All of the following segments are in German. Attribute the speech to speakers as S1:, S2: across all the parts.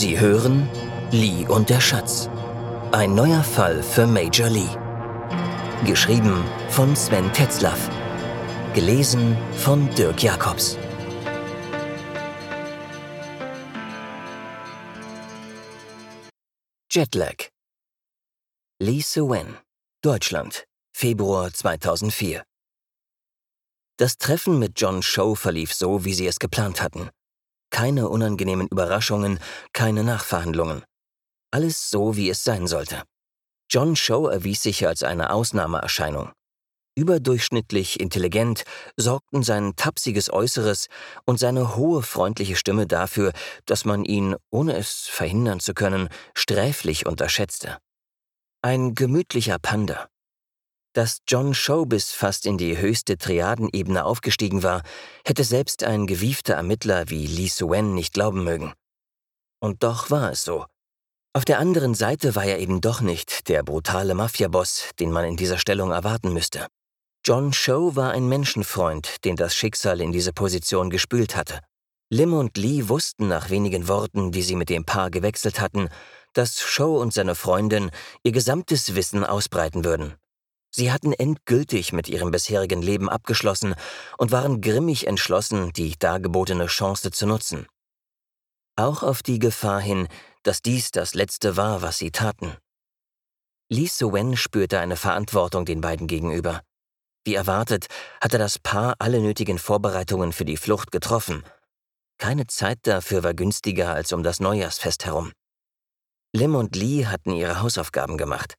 S1: Sie hören Lee und der Schatz. Ein neuer Fall für Major Lee. Geschrieben von Sven Tetzlaff. Gelesen von Dirk Jacobs. Jetlag. Lee Sewen, Deutschland, Februar 2004. Das Treffen mit John Show verlief so, wie sie es geplant hatten. Keine unangenehmen Überraschungen, keine Nachverhandlungen. Alles so, wie es sein sollte. John Show erwies sich als eine Ausnahmeerscheinung. Überdurchschnittlich intelligent sorgten sein tapsiges Äußeres und seine hohe freundliche Stimme dafür, dass man ihn, ohne es verhindern zu können, sträflich unterschätzte. Ein gemütlicher Panda, dass John Showbiz fast in die höchste Triadenebene aufgestiegen war, hätte selbst ein gewiefter Ermittler wie Lee Suen nicht glauben mögen. Und doch war es so. Auf der anderen Seite war er eben doch nicht der brutale Mafiaboss, den man in dieser Stellung erwarten müsste. John Show war ein Menschenfreund, den das Schicksal in diese Position gespült hatte. Lim und Lee wussten nach wenigen Worten, die sie mit dem Paar gewechselt hatten, dass Show und seine Freundin ihr gesamtes Wissen ausbreiten würden. Sie hatten endgültig mit ihrem bisherigen Leben abgeschlossen und waren grimmig entschlossen, die dargebotene Chance zu nutzen. Auch auf die Gefahr hin, dass dies das Letzte war, was sie taten. Lee Suen spürte eine Verantwortung den beiden gegenüber. Wie erwartet, hatte das Paar alle nötigen Vorbereitungen für die Flucht getroffen. Keine Zeit dafür war günstiger als um das Neujahrsfest herum. Lim und Lee hatten ihre Hausaufgaben gemacht.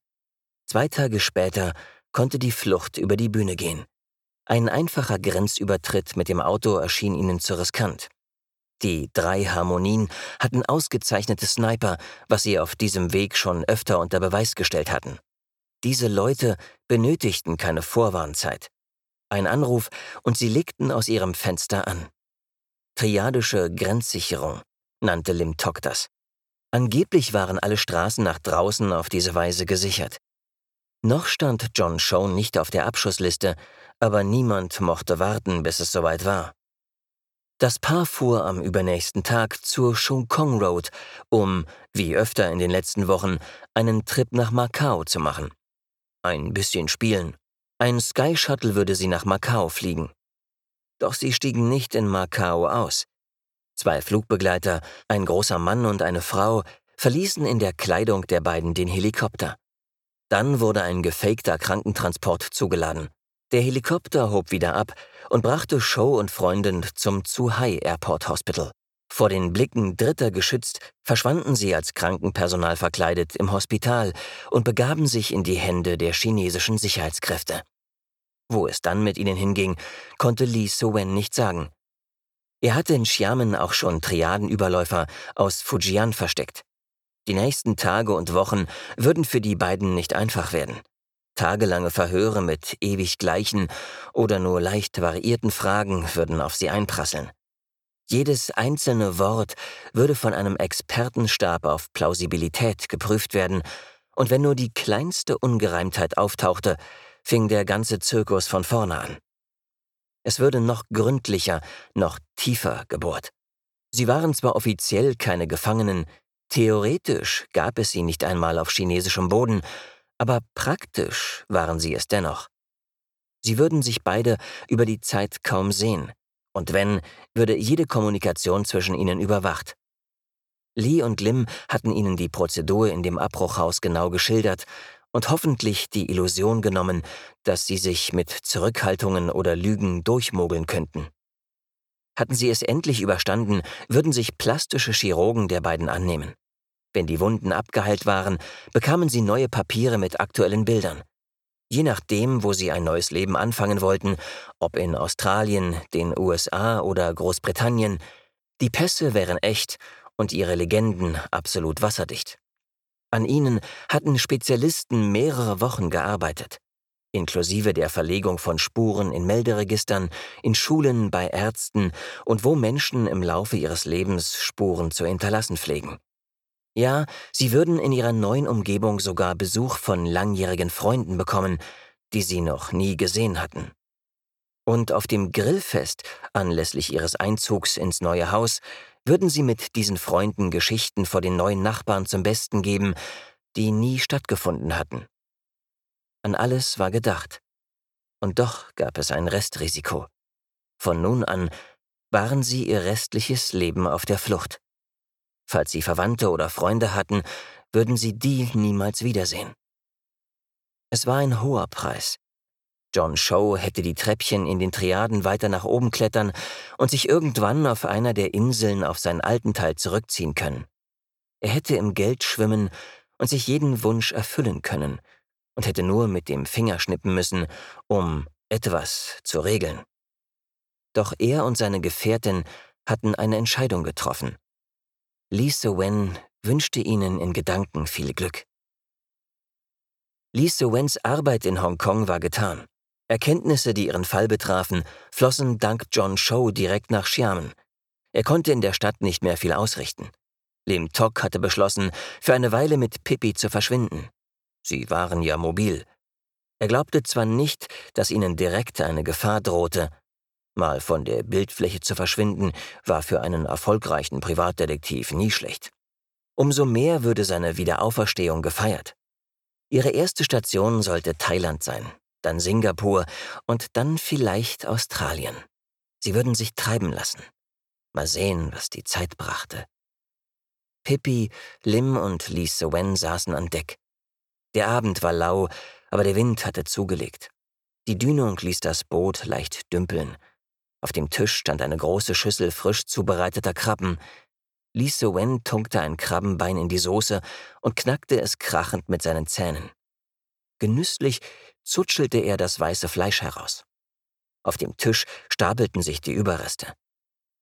S1: Zwei Tage später konnte die Flucht über die Bühne gehen. Ein einfacher Grenzübertritt mit dem Auto erschien ihnen zu riskant. Die drei Harmonien hatten ausgezeichnete Sniper, was sie auf diesem Weg schon öfter unter Beweis gestellt hatten. Diese Leute benötigten keine Vorwarnzeit. Ein Anruf und sie legten aus ihrem Fenster an. Triadische Grenzsicherung nannte Lim Tok das. Angeblich waren alle Straßen nach draußen auf diese Weise gesichert. Noch stand John Schoen nicht auf der Abschussliste, aber niemand mochte warten, bis es soweit war. Das Paar fuhr am übernächsten Tag zur Shung Kong Road, um, wie öfter in den letzten Wochen, einen Trip nach Macau zu machen. Ein bisschen spielen. Ein Sky Shuttle würde sie nach Macau fliegen. Doch sie stiegen nicht in Macau aus. Zwei Flugbegleiter, ein großer Mann und eine Frau, verließen in der Kleidung der beiden den Helikopter. Dann wurde ein gefakter Krankentransport zugeladen. Der Helikopter hob wieder ab und brachte Show und Freundin zum Zhuhai Airport Hospital. Vor den Blicken Dritter geschützt, verschwanden sie als Krankenpersonal verkleidet im Hospital und begaben sich in die Hände der chinesischen Sicherheitskräfte. Wo es dann mit ihnen hinging, konnte Li Sowen nicht sagen. Er hatte in Xiamen auch schon Triadenüberläufer aus Fujian versteckt. Die nächsten Tage und Wochen würden für die beiden nicht einfach werden. Tagelange Verhöre mit ewig gleichen oder nur leicht variierten Fragen würden auf sie einprasseln. Jedes einzelne Wort würde von einem Expertenstab auf Plausibilität geprüft werden, und wenn nur die kleinste Ungereimtheit auftauchte, fing der ganze Zirkus von vorne an. Es würde noch gründlicher, noch tiefer gebohrt. Sie waren zwar offiziell keine Gefangenen, Theoretisch gab es sie nicht einmal auf chinesischem Boden, aber praktisch waren sie es dennoch. Sie würden sich beide über die Zeit kaum sehen, und wenn, würde jede Kommunikation zwischen ihnen überwacht. Lee und Lim hatten ihnen die Prozedur in dem Abbruchhaus genau geschildert und hoffentlich die Illusion genommen, dass sie sich mit Zurückhaltungen oder Lügen durchmogeln könnten. Hatten sie es endlich überstanden, würden sich plastische Chirurgen der beiden annehmen. Wenn die Wunden abgeheilt waren, bekamen sie neue Papiere mit aktuellen Bildern. Je nachdem, wo sie ein neues Leben anfangen wollten, ob in Australien, den USA oder Großbritannien, die Pässe wären echt und ihre Legenden absolut wasserdicht. An ihnen hatten Spezialisten mehrere Wochen gearbeitet inklusive der Verlegung von Spuren in Melderegistern, in Schulen, bei Ärzten und wo Menschen im Laufe ihres Lebens Spuren zu hinterlassen pflegen. Ja, sie würden in ihrer neuen Umgebung sogar Besuch von langjährigen Freunden bekommen, die sie noch nie gesehen hatten. Und auf dem Grillfest, anlässlich ihres Einzugs ins neue Haus, würden sie mit diesen Freunden Geschichten vor den neuen Nachbarn zum Besten geben, die nie stattgefunden hatten. An alles war gedacht. Und doch gab es ein Restrisiko. Von nun an waren sie ihr restliches Leben auf der Flucht. Falls sie Verwandte oder Freunde hatten, würden sie die niemals wiedersehen. Es war ein hoher Preis. John Show hätte die Treppchen in den Triaden weiter nach oben klettern und sich irgendwann auf einer der Inseln auf seinen alten Teil zurückziehen können. Er hätte im Geld schwimmen und sich jeden Wunsch erfüllen können und hätte nur mit dem Finger schnippen müssen, um etwas zu regeln. Doch er und seine Gefährtin hatten eine Entscheidung getroffen. Lisa Wen wünschte ihnen in Gedanken viel Glück. Lisa Wens Arbeit in Hongkong war getan. Erkenntnisse, die ihren Fall betrafen, flossen dank John Show direkt nach Xiamen. Er konnte in der Stadt nicht mehr viel ausrichten. Lim Tok hatte beschlossen, für eine Weile mit Pippi zu verschwinden. Sie waren ja mobil. Er glaubte zwar nicht, dass ihnen direkt eine Gefahr drohte, mal von der Bildfläche zu verschwinden, war für einen erfolgreichen Privatdetektiv nie schlecht. Umso mehr würde seine Wiederauferstehung gefeiert. Ihre erste Station sollte Thailand sein, dann Singapur und dann vielleicht Australien. Sie würden sich treiben lassen. Mal sehen, was die Zeit brachte. Pippi, Lim und Lee Wen saßen an Deck. Der Abend war lau, aber der Wind hatte zugelegt. Die Dünung ließ das Boot leicht dümpeln. Auf dem Tisch stand eine große Schüssel frisch zubereiteter Krabben. Lee Wen tunkte ein Krabbenbein in die Soße und knackte es krachend mit seinen Zähnen. Genüsslich zutschelte er das weiße Fleisch heraus. Auf dem Tisch stapelten sich die Überreste.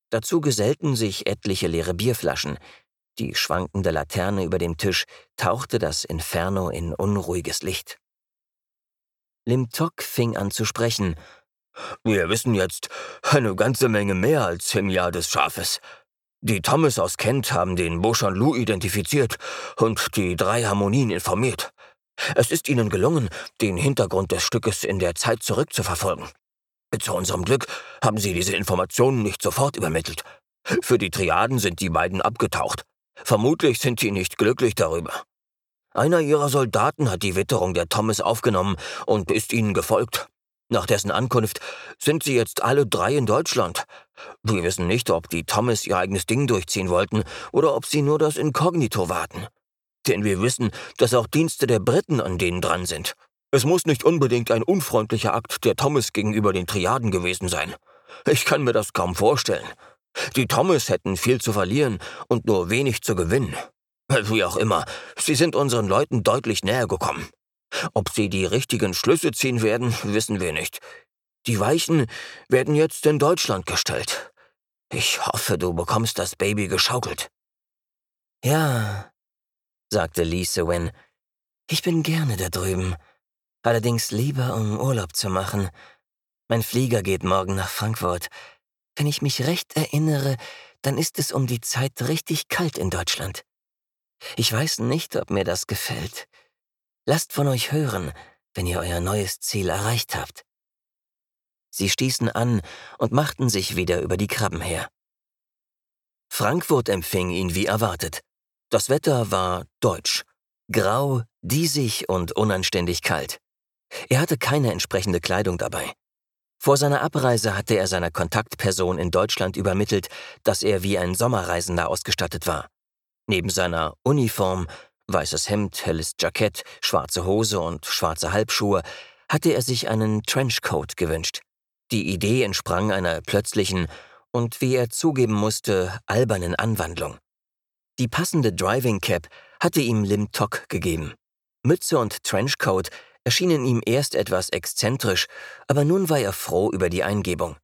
S1: Dazu gesellten sich etliche leere Bierflaschen. Die schwankende Laterne über dem Tisch tauchte das Inferno in unruhiges Licht. Lim Tok fing an zu sprechen. Wir wissen jetzt eine ganze Menge mehr als im Jahr des Schafes. Die Thomas aus Kent haben den Beauchamp Lou identifiziert und die drei Harmonien informiert. Es ist ihnen gelungen, den Hintergrund des Stückes in der Zeit zurückzuverfolgen. Zu unserem Glück haben sie diese Informationen nicht sofort übermittelt. Für die Triaden sind die beiden abgetaucht. Vermutlich sind sie nicht glücklich darüber. Einer ihrer Soldaten hat die Witterung der Thomas aufgenommen und ist ihnen gefolgt. Nach dessen Ankunft sind sie jetzt alle drei in Deutschland. Wir wissen nicht, ob die Thomas ihr eigenes Ding durchziehen wollten oder ob sie nur das Inkognito warten. Denn wir wissen, dass auch Dienste der Briten an denen dran sind. Es muss nicht unbedingt ein unfreundlicher Akt der Thomas gegenüber den Triaden gewesen sein. Ich kann mir das kaum vorstellen. Die Thomas hätten viel zu verlieren und nur wenig zu gewinnen. Wie auch immer, sie sind unseren Leuten deutlich näher gekommen. Ob sie die richtigen Schlüsse ziehen werden, wissen wir nicht. Die Weichen werden jetzt in Deutschland gestellt. Ich hoffe, du bekommst das Baby geschaukelt.
S2: Ja, sagte Lisa Wen. Ich bin gerne da drüben. Allerdings lieber, um Urlaub zu machen. Mein Flieger geht morgen nach Frankfurt. Wenn ich mich recht erinnere, dann ist es um die Zeit richtig kalt in Deutschland. Ich weiß nicht, ob mir das gefällt. Lasst von euch hören, wenn ihr euer neues Ziel erreicht habt. Sie stießen an und machten sich wieder über die Krabben her. Frankfurt empfing ihn wie erwartet. Das Wetter war deutsch, grau, diesig und unanständig kalt. Er hatte keine entsprechende Kleidung dabei. Vor seiner Abreise hatte er seiner Kontaktperson in Deutschland übermittelt, dass er wie ein Sommerreisender ausgestattet war. Neben seiner Uniform, weißes Hemd, helles Jackett, schwarze Hose und schwarze Halbschuhe, hatte er sich einen Trenchcoat gewünscht. Die Idee entsprang einer plötzlichen und, wie er zugeben musste, albernen Anwandlung. Die passende Driving Cap hatte ihm Lim Tok gegeben. Mütze und Trenchcoat erschienen ihm erst etwas exzentrisch, aber nun war er froh über die Eingebung.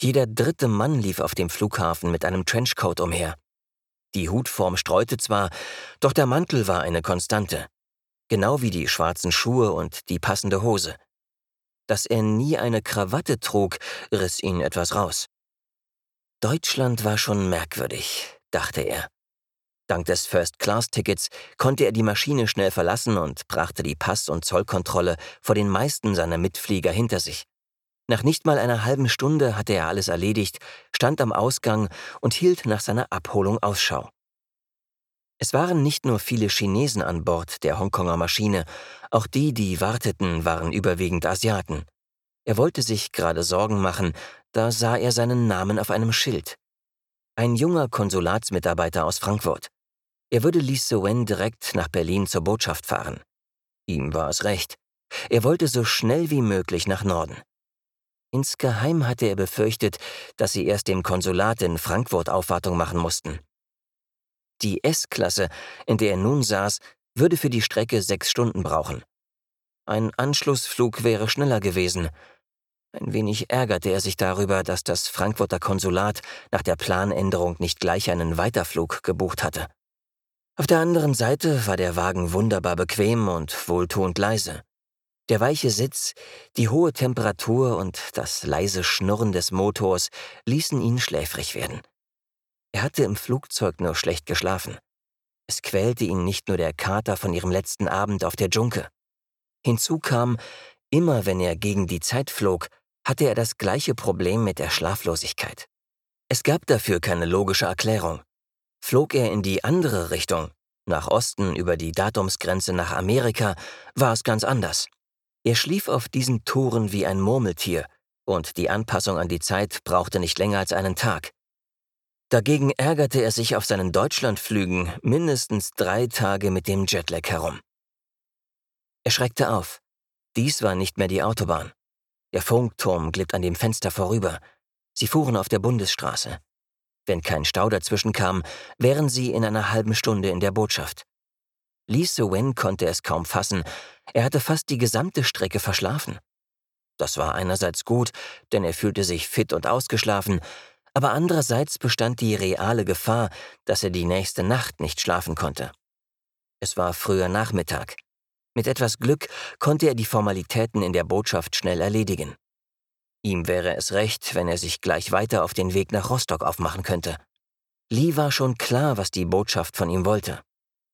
S2: Jeder dritte Mann lief auf dem Flughafen mit einem Trenchcoat umher. Die Hutform streute zwar, doch der Mantel war eine Konstante, genau wie die schwarzen Schuhe und die passende Hose. Dass er nie eine Krawatte trug, riss ihn etwas raus. Deutschland war schon merkwürdig, dachte er. Dank des First-Class-Tickets konnte er die Maschine schnell verlassen und brachte die Pass- und Zollkontrolle vor den meisten seiner Mitflieger hinter sich.
S1: Nach nicht mal einer halben Stunde hatte er alles erledigt, stand am Ausgang und hielt nach seiner Abholung Ausschau. Es waren nicht nur viele Chinesen an Bord der Hongkonger Maschine, auch die, die warteten, waren überwiegend Asiaten. Er wollte sich gerade Sorgen machen, da sah er seinen Namen auf einem Schild. Ein junger Konsulatsmitarbeiter aus Frankfurt. Er würde Li Sewen direkt nach Berlin zur Botschaft fahren. Ihm war es recht. Er wollte so schnell wie möglich nach Norden. Insgeheim hatte er befürchtet, dass sie erst dem Konsulat in Frankfurt Aufwartung machen mussten. Die S-Klasse, in der er nun saß, würde für die Strecke sechs Stunden brauchen. Ein Anschlussflug wäre schneller gewesen. Ein wenig ärgerte er sich darüber, dass das Frankfurter Konsulat nach der Planänderung nicht gleich einen Weiterflug gebucht hatte. Auf der anderen Seite war der Wagen wunderbar bequem und wohltuend leise. Der weiche Sitz, die hohe Temperatur und das leise Schnurren des Motors ließen ihn schläfrig werden. Er hatte im Flugzeug nur schlecht geschlafen. Es quälte ihn nicht nur der Kater von ihrem letzten Abend auf der Junke. Hinzu kam, immer wenn er gegen die Zeit flog, hatte er das gleiche Problem mit der Schlaflosigkeit. Es gab dafür keine logische Erklärung. Flog er in die andere Richtung, nach Osten über die Datumsgrenze nach Amerika, war es ganz anders. Er schlief auf diesen Touren wie ein Murmeltier, und die Anpassung an die Zeit brauchte nicht länger als einen Tag. Dagegen ärgerte er sich auf seinen Deutschlandflügen mindestens drei Tage mit dem Jetlag herum. Er schreckte auf. Dies war nicht mehr die Autobahn. Der Funkturm glitt an dem Fenster vorüber. Sie fuhren auf der Bundesstraße. Wenn kein Stau dazwischen kam, wären sie in einer halben Stunde in der Botschaft. Lee Se-wen konnte es kaum fassen. Er hatte fast die gesamte Strecke verschlafen. Das war einerseits gut, denn er fühlte sich fit und ausgeschlafen, aber andererseits bestand die reale Gefahr, dass er die nächste Nacht nicht schlafen konnte. Es war früher Nachmittag. Mit etwas Glück konnte er die Formalitäten in der Botschaft schnell erledigen. Ihm wäre es recht, wenn er sich gleich weiter auf den Weg nach Rostock aufmachen könnte. Lee war schon klar, was die Botschaft von ihm wollte.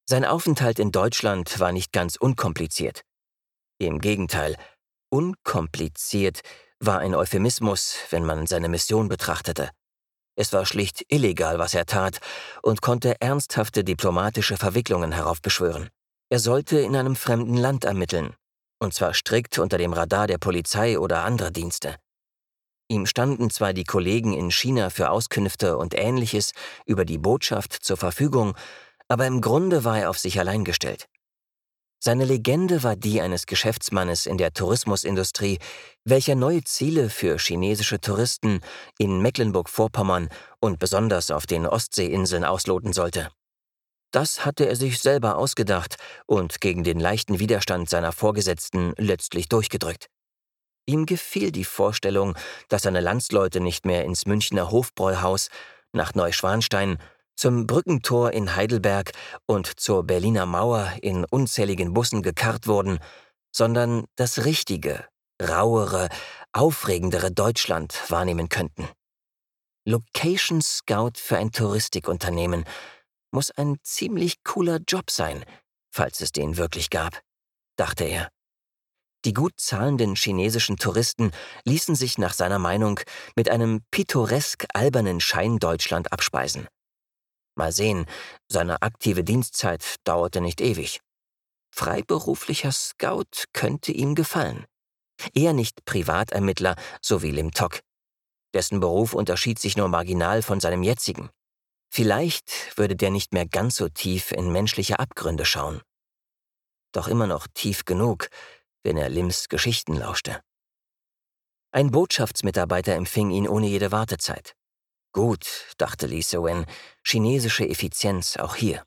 S1: Sein Aufenthalt in Deutschland war nicht ganz unkompliziert. Im Gegenteil, unkompliziert war ein Euphemismus, wenn man seine Mission betrachtete. Es war schlicht illegal, was er tat, und konnte ernsthafte diplomatische Verwicklungen heraufbeschwören. Er sollte in einem fremden Land ermitteln, und zwar strikt unter dem Radar der Polizei oder anderer Dienste. Ihm standen zwar die Kollegen in China für Auskünfte und ähnliches über die Botschaft zur Verfügung, aber im Grunde war er auf sich allein gestellt. Seine Legende war die eines Geschäftsmannes in der Tourismusindustrie, welcher neue Ziele für chinesische Touristen in Mecklenburg-Vorpommern und besonders auf den Ostseeinseln ausloten sollte. Das hatte er sich selber ausgedacht und gegen den leichten Widerstand seiner Vorgesetzten letztlich durchgedrückt. Ihm gefiel die Vorstellung, dass seine Landsleute nicht mehr ins Münchner Hofbräuhaus, nach Neuschwanstein, zum Brückentor in Heidelberg und zur Berliner Mauer in unzähligen Bussen gekarrt wurden, sondern das richtige, rauere, aufregendere Deutschland wahrnehmen könnten. Location Scout für ein Touristikunternehmen, muss ein ziemlich cooler Job sein, falls es den wirklich gab, dachte er. Die gut zahlenden chinesischen Touristen ließen sich nach seiner Meinung mit einem pittoresk albernen Schein Deutschland abspeisen. Mal sehen, seine aktive Dienstzeit dauerte nicht ewig. Freiberuflicher Scout könnte ihm gefallen. Eher nicht Privatermittler, so wie Lim Tok. Dessen Beruf unterschied sich nur marginal von seinem jetzigen. Vielleicht würde der nicht mehr ganz so tief in menschliche Abgründe schauen. Doch immer noch tief genug, wenn er Lims Geschichten lauschte. Ein Botschaftsmitarbeiter empfing ihn ohne jede Wartezeit. Gut, dachte Lee Sewen, chinesische Effizienz auch hier.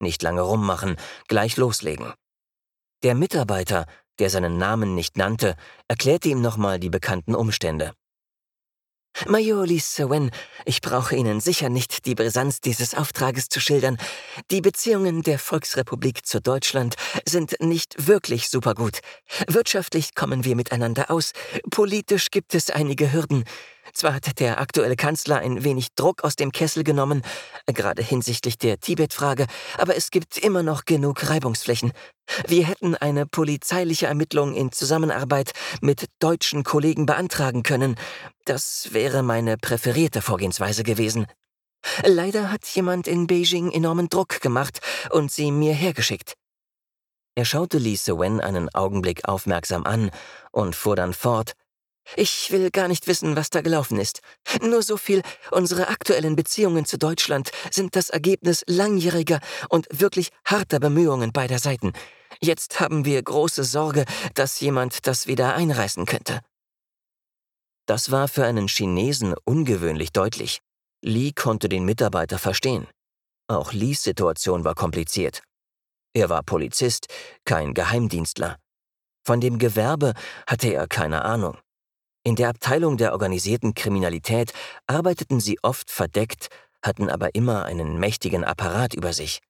S1: Nicht lange rummachen, gleich loslegen. Der Mitarbeiter, der seinen Namen nicht nannte, erklärte ihm nochmal die bekannten Umstände. Major Lee Sewen, ich brauche Ihnen sicher nicht die Brisanz dieses Auftrages zu schildern. Die Beziehungen der Volksrepublik zu Deutschland sind nicht wirklich supergut. Wirtschaftlich kommen wir miteinander aus, politisch gibt es einige Hürden. Zwar hat der aktuelle Kanzler ein wenig Druck aus dem Kessel genommen, gerade hinsichtlich der Tibet-Frage, aber es gibt immer noch genug Reibungsflächen. Wir hätten eine polizeiliche Ermittlung in Zusammenarbeit mit deutschen Kollegen beantragen können. Das wäre meine präferierte Vorgehensweise gewesen. Leider hat jemand in Beijing enormen Druck gemacht und sie mir hergeschickt. Er schaute Li Sewen einen Augenblick aufmerksam an und fuhr dann fort. Ich will gar nicht wissen, was da gelaufen ist. Nur so viel, unsere aktuellen Beziehungen zu Deutschland sind das Ergebnis langjähriger und wirklich harter Bemühungen beider Seiten. Jetzt haben wir große Sorge, dass jemand das wieder einreißen könnte. Das war für einen Chinesen ungewöhnlich deutlich. Li konnte den Mitarbeiter verstehen. Auch Lis Situation war kompliziert. Er war Polizist, kein Geheimdienstler. Von dem Gewerbe hatte er keine Ahnung. In der Abteilung der organisierten Kriminalität arbeiteten sie oft verdeckt, hatten aber immer einen mächtigen Apparat über sich.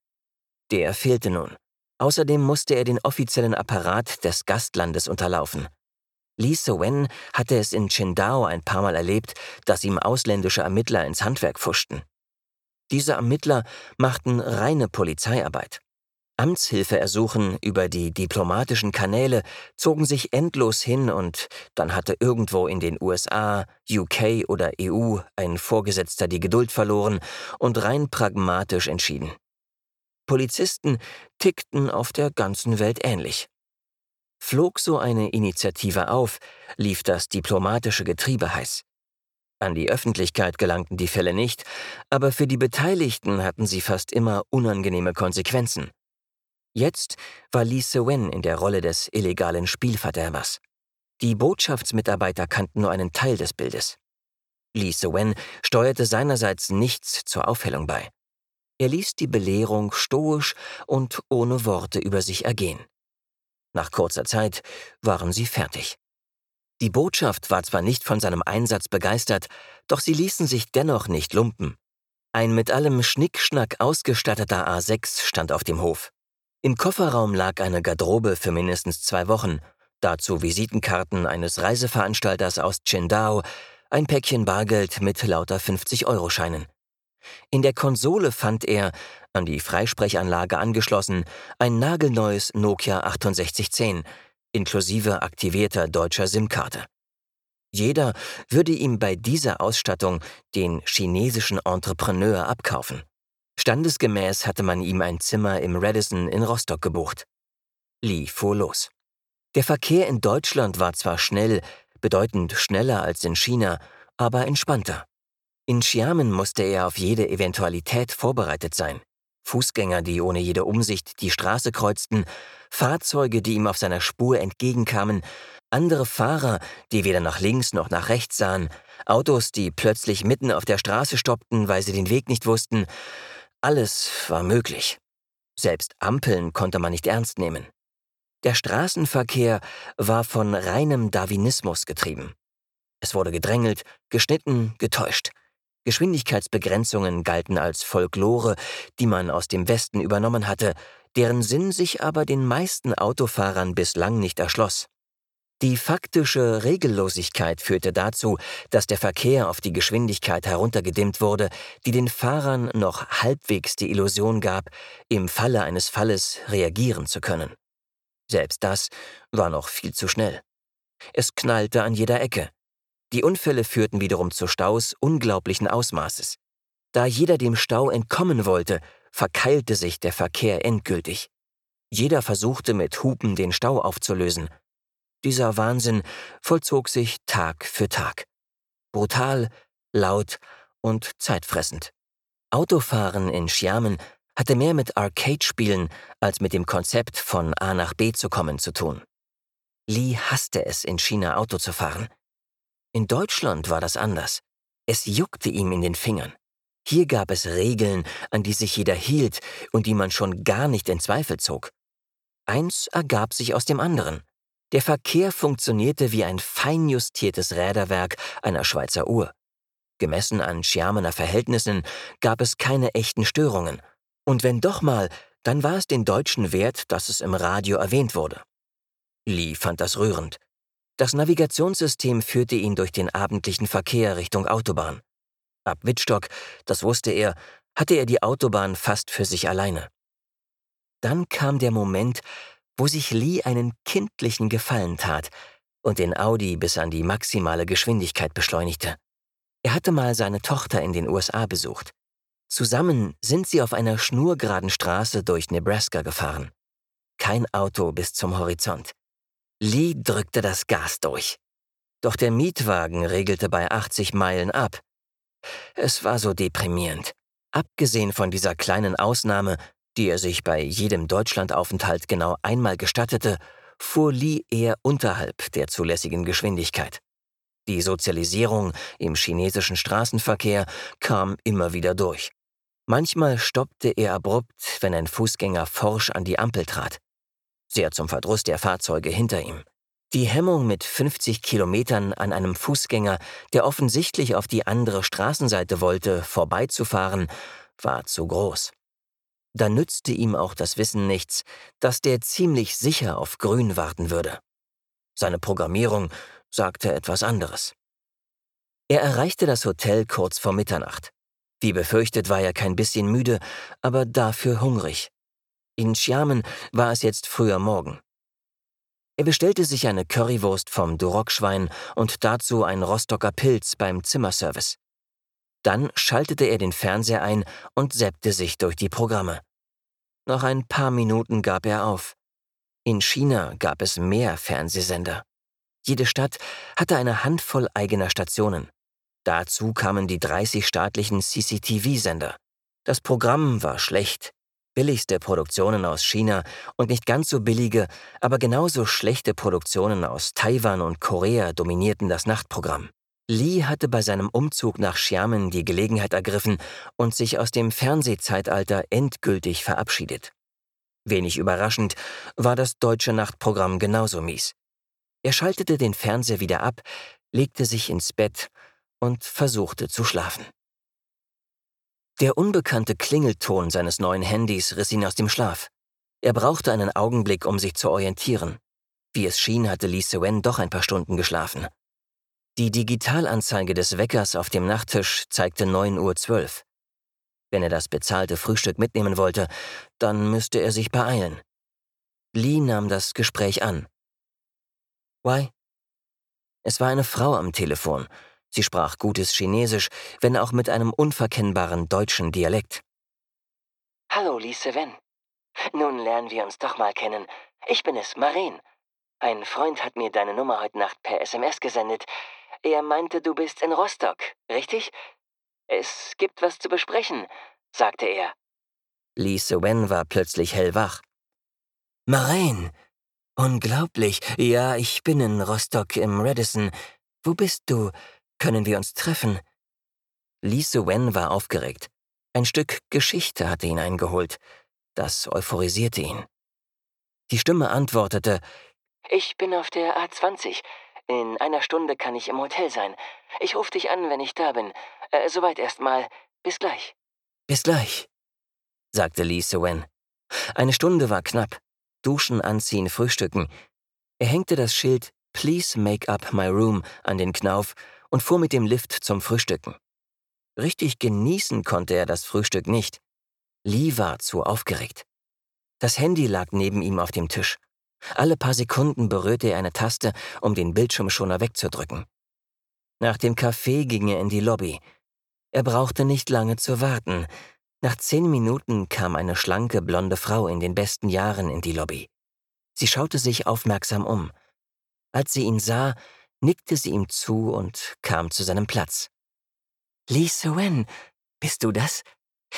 S1: Der fehlte nun. Außerdem musste er den offiziellen Apparat des Gastlandes unterlaufen. Li Sewen hatte es in Qingdao ein paar Mal erlebt, dass ihm ausländische Ermittler ins Handwerk pfuschten. Diese Ermittler machten reine Polizeiarbeit. Amtshilfeersuchen über die diplomatischen Kanäle zogen sich endlos hin und dann hatte irgendwo in den USA, UK oder EU ein Vorgesetzter die Geduld verloren und rein pragmatisch entschieden. Polizisten tickten auf der ganzen Welt ähnlich. Flog so eine Initiative auf, lief das diplomatische Getriebe heiß. An die Öffentlichkeit gelangten die Fälle nicht, aber für die Beteiligten hatten sie fast immer unangenehme Konsequenzen. Jetzt war Lee Sewen in der Rolle des illegalen Spielverderbers. Die Botschaftsmitarbeiter kannten nur einen Teil des Bildes. Lee Sewen steuerte seinerseits nichts zur Aufhellung bei. Er ließ die Belehrung stoisch und ohne Worte über sich ergehen. Nach kurzer Zeit waren sie fertig. Die Botschaft war zwar nicht von seinem Einsatz begeistert, doch sie ließen sich dennoch nicht lumpen. Ein mit allem Schnickschnack ausgestatteter A6 stand auf dem Hof. Im Kofferraum lag eine Garderobe für mindestens zwei Wochen, dazu Visitenkarten eines Reiseveranstalters aus Qingdao, ein Päckchen Bargeld mit lauter 50-Euro-Scheinen. In der Konsole fand er, an die Freisprechanlage angeschlossen, ein nagelneues Nokia 6810, inklusive aktivierter deutscher SIM-Karte. Jeder würde ihm bei dieser Ausstattung den chinesischen Entrepreneur abkaufen. Standesgemäß hatte man ihm ein Zimmer im Radisson in Rostock gebucht. Lee fuhr los. Der Verkehr in Deutschland war zwar schnell, bedeutend schneller als in China, aber entspannter. In Xiamen musste er auf jede Eventualität vorbereitet sein. Fußgänger, die ohne jede Umsicht die Straße kreuzten, Fahrzeuge, die ihm auf seiner Spur entgegenkamen, andere Fahrer, die weder nach links noch nach rechts sahen, Autos, die plötzlich mitten auf der Straße stoppten, weil sie den Weg nicht wussten, alles war möglich. Selbst Ampeln konnte man nicht ernst nehmen. Der Straßenverkehr war von reinem Darwinismus getrieben. Es wurde gedrängelt, geschnitten, getäuscht. Geschwindigkeitsbegrenzungen galten als Folklore, die man aus dem Westen übernommen hatte, deren Sinn sich aber den meisten Autofahrern bislang nicht erschloss. Die faktische Regellosigkeit führte dazu, dass der Verkehr auf die Geschwindigkeit heruntergedimmt wurde, die den Fahrern noch halbwegs die Illusion gab, im Falle eines Falles reagieren zu können. Selbst das war noch viel zu schnell. Es knallte an jeder Ecke. Die Unfälle führten wiederum zu Staus unglaublichen Ausmaßes. Da jeder dem Stau entkommen wollte, verkeilte sich der Verkehr endgültig. Jeder versuchte mit Hupen den Stau aufzulösen, dieser Wahnsinn vollzog sich Tag für Tag. Brutal, laut und zeitfressend. Autofahren in Xiamen hatte mehr mit Arcade-Spielen als mit dem Konzept, von A nach B zu kommen, zu tun. Li hasste es, in China Auto zu fahren. In Deutschland war das anders. Es juckte ihm in den Fingern. Hier gab es Regeln, an die sich jeder hielt und die man schon gar nicht in Zweifel zog. Eins ergab sich aus dem anderen. Der Verkehr funktionierte wie ein feinjustiertes Räderwerk einer Schweizer Uhr. Gemessen an Schiamener Verhältnissen gab es keine echten Störungen. Und wenn doch mal, dann war es den Deutschen wert, dass es im Radio erwähnt wurde. Lee fand das rührend. Das Navigationssystem führte ihn durch den abendlichen Verkehr Richtung Autobahn. Ab Wittstock, das wusste er, hatte er die Autobahn fast für sich alleine. Dann kam der Moment, wo sich Lee einen kindlichen Gefallen tat und den Audi bis an die maximale Geschwindigkeit beschleunigte. Er hatte mal seine Tochter in den USA besucht. Zusammen sind sie auf einer schnurgeraden Straße durch Nebraska gefahren. Kein Auto bis zum Horizont. Lee drückte das Gas durch. Doch der Mietwagen regelte bei 80 Meilen ab. Es war so deprimierend. Abgesehen von dieser kleinen Ausnahme, die er sich bei jedem Deutschlandaufenthalt genau einmal gestattete, fuhr Lee eher unterhalb der zulässigen Geschwindigkeit. Die Sozialisierung im chinesischen Straßenverkehr kam immer wieder durch. Manchmal stoppte er abrupt, wenn ein Fußgänger forsch an die Ampel trat. Sehr zum Verdruss der Fahrzeuge hinter ihm. Die Hemmung mit 50 Kilometern an einem Fußgänger, der offensichtlich auf die andere Straßenseite wollte, vorbeizufahren, war zu groß. Da nützte ihm auch das Wissen nichts, dass der ziemlich sicher auf Grün warten würde. Seine Programmierung sagte etwas anderes. Er erreichte das Hotel kurz vor Mitternacht. Wie befürchtet war er kein bisschen müde, aber dafür hungrig. In Xiamen war es jetzt früher Morgen. Er bestellte sich eine Currywurst vom Durockschwein und dazu ein Rostocker Pilz beim Zimmerservice. Dann schaltete er den Fernseher ein und seppte sich durch die Programme. Nach ein paar Minuten gab er auf. In China gab es mehr Fernsehsender. Jede Stadt hatte eine Handvoll eigener Stationen. Dazu kamen die 30 staatlichen CCTV-Sender. Das Programm war schlecht, billigste Produktionen aus China und nicht ganz so billige, aber genauso schlechte Produktionen aus Taiwan und Korea dominierten das Nachtprogramm. Lee hatte bei seinem Umzug nach Xiamen die Gelegenheit ergriffen und sich aus dem Fernsehzeitalter endgültig verabschiedet. Wenig überraschend war das deutsche Nachtprogramm genauso mies. Er schaltete den Fernseher wieder ab, legte sich ins Bett und versuchte zu schlafen. Der unbekannte Klingelton seines neuen Handys riss ihn aus dem Schlaf. Er brauchte einen Augenblick, um sich zu orientieren. Wie es schien, hatte Lee Sewen doch ein paar Stunden geschlafen. Die Digitalanzeige des Weckers auf dem Nachttisch zeigte 9.12 Uhr. Wenn er das bezahlte Frühstück mitnehmen wollte, dann müsste er sich beeilen. Lee nahm das Gespräch an. Why? Es war eine Frau am Telefon, Sie sprach gutes Chinesisch, wenn auch mit einem unverkennbaren deutschen Dialekt.
S2: Hallo, Lise Wen. Nun lernen wir uns doch mal kennen. Ich bin es, Maren. Ein Freund hat mir deine Nummer heute Nacht per SMS gesendet. Er meinte, du bist in Rostock, richtig? Es gibt was zu besprechen, sagte er.
S1: Lise Wen war plötzlich hellwach. Maren, unglaublich. Ja, ich bin in Rostock im Radisson. Wo bist du? Können wir uns treffen? Lise Wen war aufgeregt. Ein Stück Geschichte hatte ihn eingeholt. Das euphorisierte ihn. Die Stimme antwortete,
S2: Ich bin auf der A20. In einer Stunde kann ich im Hotel sein. Ich rufe dich an, wenn ich da bin. Äh, soweit erstmal. Bis gleich.
S1: Bis gleich, sagte Lise Wen. Eine Stunde war knapp. Duschen, anziehen, frühstücken. Er hängte das Schild Please make up my room an den Knauf und fuhr mit dem Lift zum Frühstücken. Richtig genießen konnte er das Frühstück nicht. Lee war zu aufgeregt. Das Handy lag neben ihm auf dem Tisch. Alle paar Sekunden berührte er eine Taste, um den Bildschirmschoner wegzudrücken. Nach dem Kaffee ging er in die Lobby. Er brauchte nicht lange zu warten. Nach zehn Minuten kam eine schlanke, blonde Frau in den besten Jahren in die Lobby. Sie schaute sich aufmerksam um. Als sie ihn sah, nickte sie ihm zu und kam zu seinem Platz. Lee Wen, bist du das?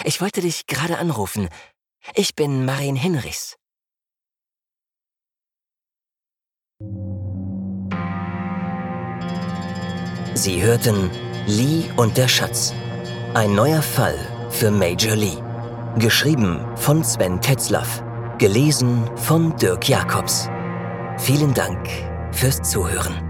S1: Ich wollte dich gerade anrufen. Ich bin Marin Hinrichs. Sie hörten Lee und der Schatz. Ein neuer Fall für Major Lee. Geschrieben von Sven Tetzlaff. Gelesen von Dirk Jacobs. Vielen Dank fürs Zuhören.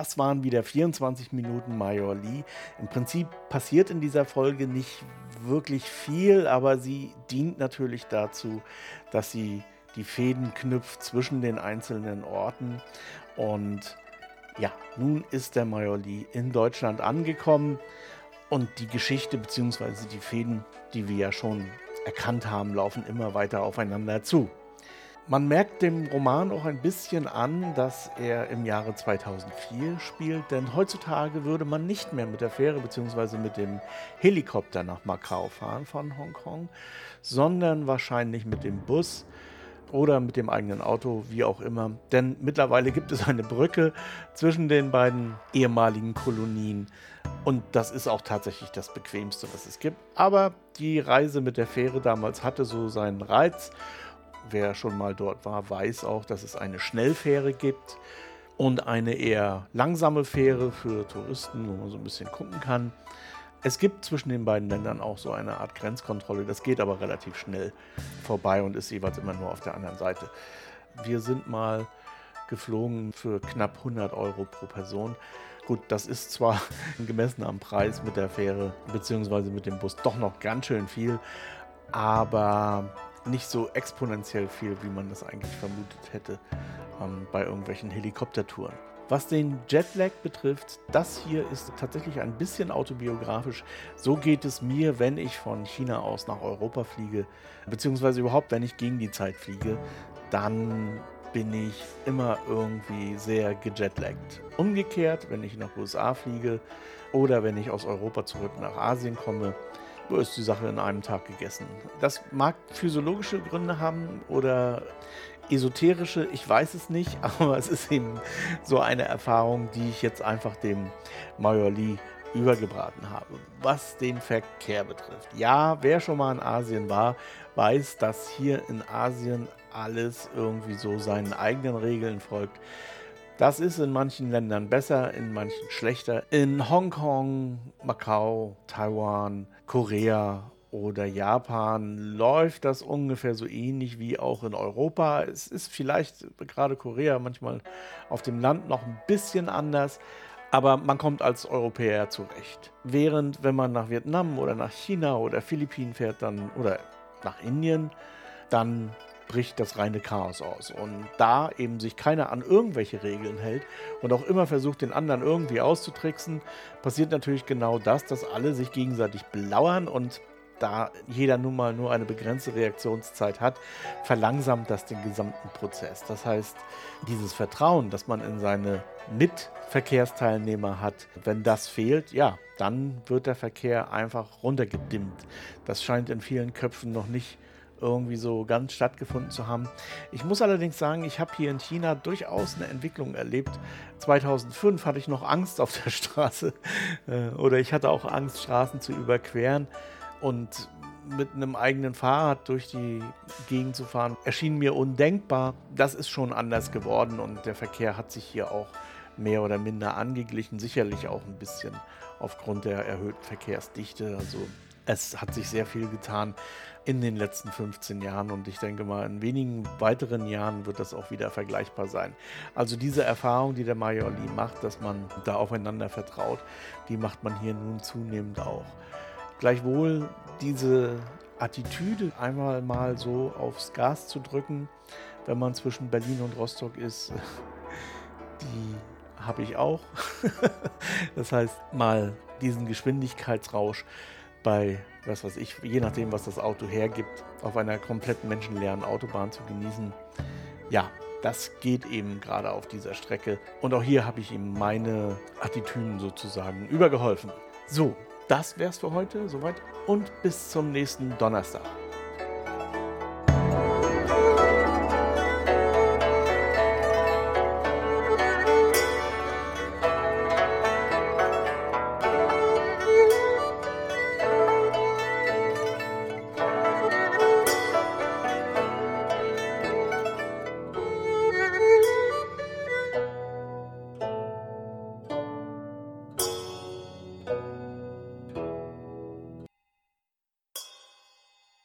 S3: Das waren wieder 24 Minuten Major Lee. Im Prinzip passiert in dieser Folge nicht wirklich viel, aber sie dient natürlich dazu, dass sie die Fäden knüpft zwischen den einzelnen Orten. Und ja, nun ist der Major Lee in Deutschland angekommen und die Geschichte bzw. die Fäden, die wir ja schon erkannt haben, laufen immer weiter aufeinander zu. Man merkt dem Roman auch ein bisschen an, dass er im Jahre 2004 spielt, denn heutzutage würde man nicht mehr mit der Fähre bzw. mit dem Helikopter nach Macau fahren von Hongkong, sondern wahrscheinlich mit dem Bus oder mit dem eigenen Auto, wie auch immer. Denn mittlerweile gibt es eine Brücke zwischen den beiden ehemaligen Kolonien und das ist auch tatsächlich das bequemste, was es gibt. Aber die Reise mit der Fähre damals hatte so seinen Reiz wer schon mal dort war, weiß auch, dass es eine Schnellfähre gibt und eine eher langsame Fähre für Touristen, wo man so ein bisschen gucken kann. Es gibt zwischen den beiden Ländern auch so eine Art Grenzkontrolle. Das geht aber relativ schnell vorbei und ist jeweils immer nur auf der anderen Seite. Wir sind mal geflogen für knapp 100 Euro pro Person. Gut, das ist zwar gemessen am Preis mit der Fähre bzw. mit dem Bus doch noch ganz schön viel, aber nicht so exponentiell viel, wie man das eigentlich vermutet hätte ähm, bei irgendwelchen Helikoptertouren. Was den Jetlag betrifft, das hier ist tatsächlich ein bisschen autobiografisch. So geht es mir, wenn ich von China aus nach Europa fliege, beziehungsweise überhaupt, wenn ich gegen die Zeit fliege, dann bin ich immer irgendwie sehr gejetlaggt. Umgekehrt, wenn ich nach USA fliege oder wenn ich aus Europa zurück nach Asien komme, ist die Sache in einem Tag gegessen. Das mag physiologische Gründe haben oder esoterische, ich weiß es nicht, aber es ist eben so eine Erfahrung, die ich jetzt einfach dem Major Lee übergebraten habe. Was den Verkehr betrifft. Ja, wer schon mal in Asien war, weiß, dass hier in Asien alles irgendwie so seinen eigenen Regeln folgt. Das ist in manchen Ländern besser, in manchen schlechter. In Hongkong, Macau, Taiwan, Korea oder Japan läuft das ungefähr so ähnlich wie auch in Europa. Es ist vielleicht gerade Korea manchmal auf dem Land noch ein bisschen anders, aber man kommt als Europäer zurecht. Während wenn man nach Vietnam oder nach China oder Philippinen fährt, dann oder nach Indien, dann bricht das reine Chaos aus. Und da eben sich keiner an irgendwelche Regeln hält und auch immer versucht, den anderen irgendwie auszutricksen, passiert natürlich genau das, dass alle sich gegenseitig belauern und da jeder nun mal nur eine begrenzte Reaktionszeit hat, verlangsamt das den gesamten Prozess. Das heißt, dieses Vertrauen, das man in seine Mitverkehrsteilnehmer hat, wenn das fehlt, ja, dann wird der Verkehr einfach runtergedimmt. Das scheint in vielen Köpfen noch nicht irgendwie so ganz stattgefunden zu haben. Ich muss allerdings sagen, ich habe hier in China durchaus eine Entwicklung erlebt. 2005 hatte ich noch Angst auf der Straße äh, oder ich hatte auch Angst, Straßen zu überqueren und mit einem eigenen Fahrrad durch die Gegend zu fahren, erschien mir undenkbar. Das ist schon anders geworden und der Verkehr hat sich hier auch mehr oder minder angeglichen, sicherlich auch ein bisschen aufgrund der erhöhten Verkehrsdichte. Also es hat sich sehr viel getan in den letzten 15 Jahren und ich denke mal, in wenigen weiteren Jahren wird das auch wieder vergleichbar sein. Also diese Erfahrung, die der Major Lee macht, dass man da aufeinander vertraut, die macht man hier nun zunehmend auch. Gleichwohl diese Attitüde, einmal mal so aufs Gas zu drücken, wenn man zwischen Berlin und Rostock ist, die habe ich auch. das heißt, mal diesen Geschwindigkeitsrausch bei, was weiß ich, je nachdem, was das Auto hergibt, auf einer komplett menschenleeren Autobahn zu genießen. Ja, das geht eben gerade auf dieser Strecke. Und auch hier habe ich ihm meine Attitüden sozusagen übergeholfen. So, das wär's für heute. Soweit und bis zum nächsten Donnerstag.